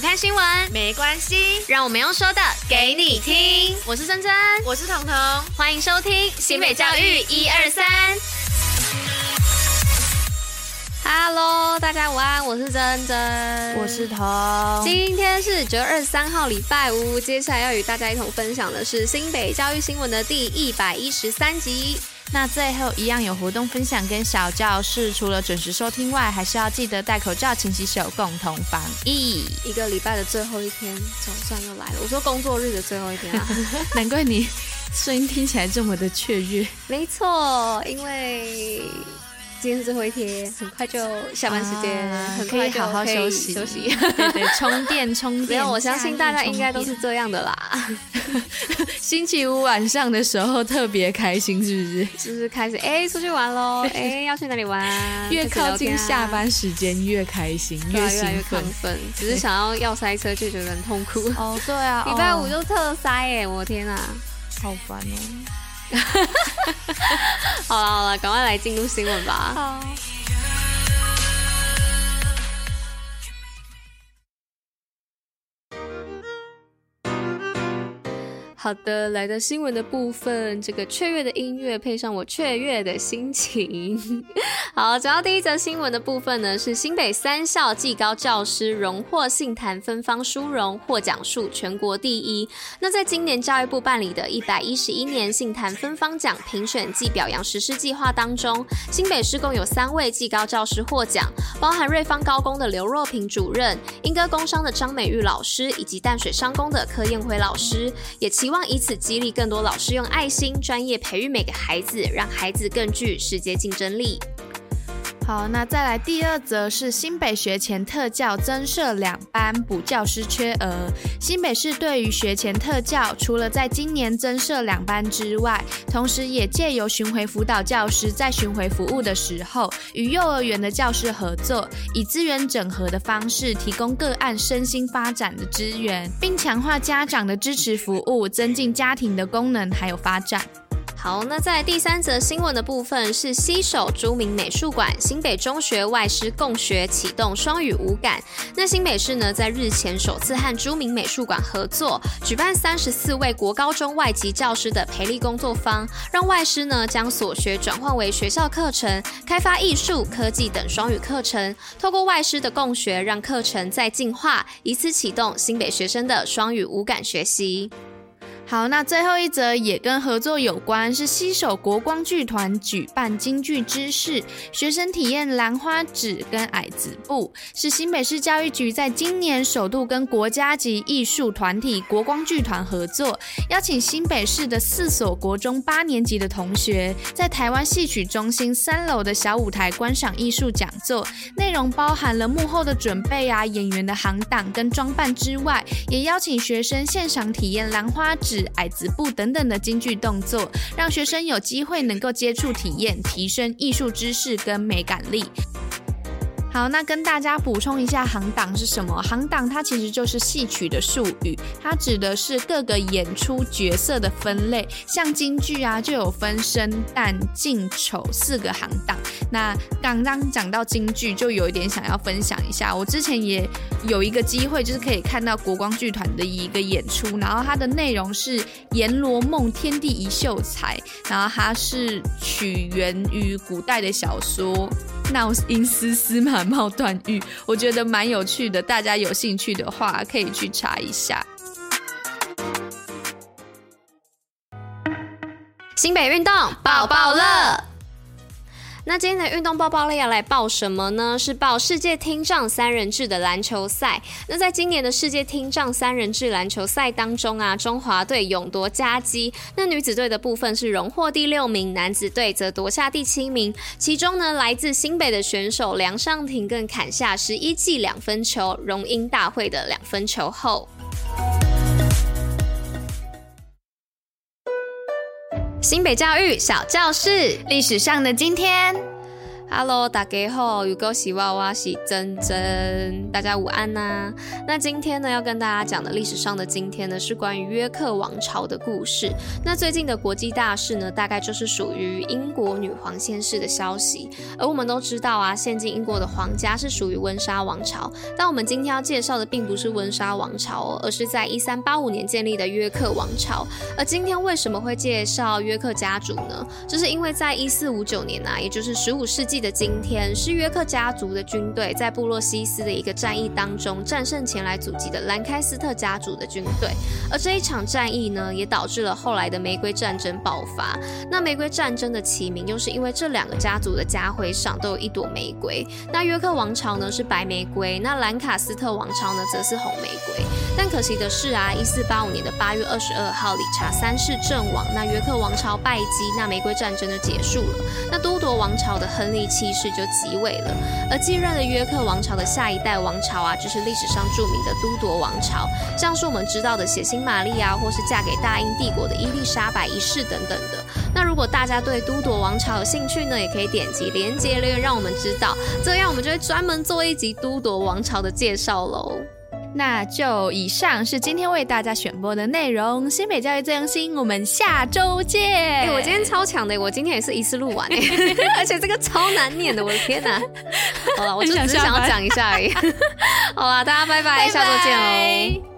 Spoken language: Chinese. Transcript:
不看新闻没关系，让我们用说的给你听。我是珍珍，我是彤彤，欢迎收听新北教育一二三。Hello，大家午安，我是珍珍，我是彤。今天是九月二十三号，礼拜五。接下来要与大家一同分享的是新北教育新闻的第一百一十三集。那最后一样有活动分享跟小教室，除了准时收听外，还是要记得戴口罩、勤洗手，共同防疫。一个礼拜的最后一天总算又来了，我说工作日的最后一天啊，难怪你声音听起来这么的雀跃。没错，因为。今天是最后一天，很快就下班时间，啊，很快就可以好好休息休息，对对，充电 充电。没有，我相信大家应该都是这样的啦。星期五晚上的时候特别开心，是不是？就是开始哎，出去玩喽！哎，要去哪里玩？越靠近下班时间越开心，越兴奋，奋。只是想要要塞车就觉得很痛苦。哦，对啊，礼拜五就特塞哎，我天啊，好烦哦。好了好了，赶快来进入新闻吧。好。好的，来到新闻的部分，这个雀跃的音乐配上我雀跃的心情。好，讲到第一则新闻的部分呢，是新北三校技高教师荣获杏坛芬芳殊荣，获奖数全国第一。那在今年教育部办理的一百一十一年杏坛芬芳奖评选暨表扬实施计划当中，新北市共有三位技高教师获奖，包含瑞芳高工的刘若萍主任、莺歌工商的张美玉老师，以及淡水商工的柯燕辉老师，也期。希望以此激励更多老师用爱心、专业培育每个孩子，让孩子更具世界竞争力。好，那再来第二则是新北学前特教增设两班补教师缺额。新北市对于学前特教，除了在今年增设两班之外，同时也借由巡回辅导教师在巡回服务的时候，与幼儿园的教师合作，以资源整合的方式，提供个案身心发展的资源，并强化家长的支持服务，增进家庭的功能还有发展。好，那在第三则新闻的部分是西手朱明美术馆，新北中学外师共学启动双语五感。那新北市呢，在日前首次和朱明美术馆合作，举办三十四位国高中外籍教师的培力工作坊，让外师呢将所学转换为学校课程，开发艺术、科技等双语课程。透过外师的共学，让课程再进化，以此启动新北学生的双语五感学习。好，那最后一则也跟合作有关，是携手国光剧团举办京剧知识学生体验兰花指跟矮子步，是新北市教育局在今年首度跟国家级艺术团体国光剧团合作，邀请新北市的四所国中八年级的同学，在台湾戏曲中心三楼的小舞台观赏艺术讲座，内容包含了幕后的准备啊、演员的行当跟装扮之外，也邀请学生现场体验兰花指。矮子步等等的京剧动作，让学生有机会能够接触体验，提升艺术知识跟美感力。好，那跟大家补充一下，行当是什么？行当它其实就是戏曲的术语，它指的是各个演出角色的分类。像京剧啊，就有分生旦净丑四个行当。那刚刚讲到京剧，就有一点想要分享一下。我之前也有一个机会，就是可以看到国光剧团的一个演出，然后它的内容是《阎罗梦天地一秀才》，然后它是取源于古代的小说。闹阴司司马贸断狱，我觉得蛮有趣的，大家有兴趣的话可以去查一下。新北运动报报乐。那今天的运动报报类要来报什么呢？是报世界听障三人制的篮球赛。那在今年的世界听障三人制篮球赛当中啊，中华队勇夺佳绩。那女子队的部分是荣获第六名，男子队则夺下第七名。其中呢，来自新北的选手梁尚廷更砍下十一记两分球，荣膺大会的两分球后。新北教育小教室，历史上的今天。Hello，大家好，有够喜娃娃喜珍珍，大家午安呐、那今天呢，要跟大家讲的历史上的今天呢，是关于约克王朝的故事。那最近的国际大事呢，大概就是属于英国女皇仙逝的消息。而我们都知道啊，现今英国的皇家是属于温莎王朝。但我们今天要介绍的并不是温莎王朝哦，而是在一三八五年建立的约克王朝。而今天为什么会介绍约克家族呢？就是因为在一四五九年啊，也就是十五世纪。的今天是约克家族的军队在布洛西斯的一个战役当中战胜前来阻击的兰开斯特家族的军队，而这一场战役呢，也导致了后来的玫瑰战争爆发。那玫瑰战争的起名，又是因为这两个家族的家徽上都有一朵玫瑰。那约克王朝呢是白玫瑰，那兰卡斯特王朝呢则是红玫瑰。但可惜的是啊，一四八五年的八月二十二号，理查三世阵亡，那约克王朝败绩，那玫瑰战争就结束了。那都铎王朝的亨利七世就即位了，而继任了约克王朝的下一代王朝啊，就是历史上著名的都铎王朝，像是我们知道的血腥玛丽啊，或是嫁给大英帝国的伊丽莎白一世等等的。那如果大家对都铎王朝有兴趣呢，也可以点击连接留言让我们知道，这样我们就会专门做一集都铎王朝的介绍喽。那就以上是今天为大家选播的内容。新北教育最用心，我们下周见。哎、欸，我今天超强的，我今天也是一次录完，而且这个超难念的，我的天哪！好了，我就只是想要讲一下而已。好了，大家拜拜，拜拜下周见哦。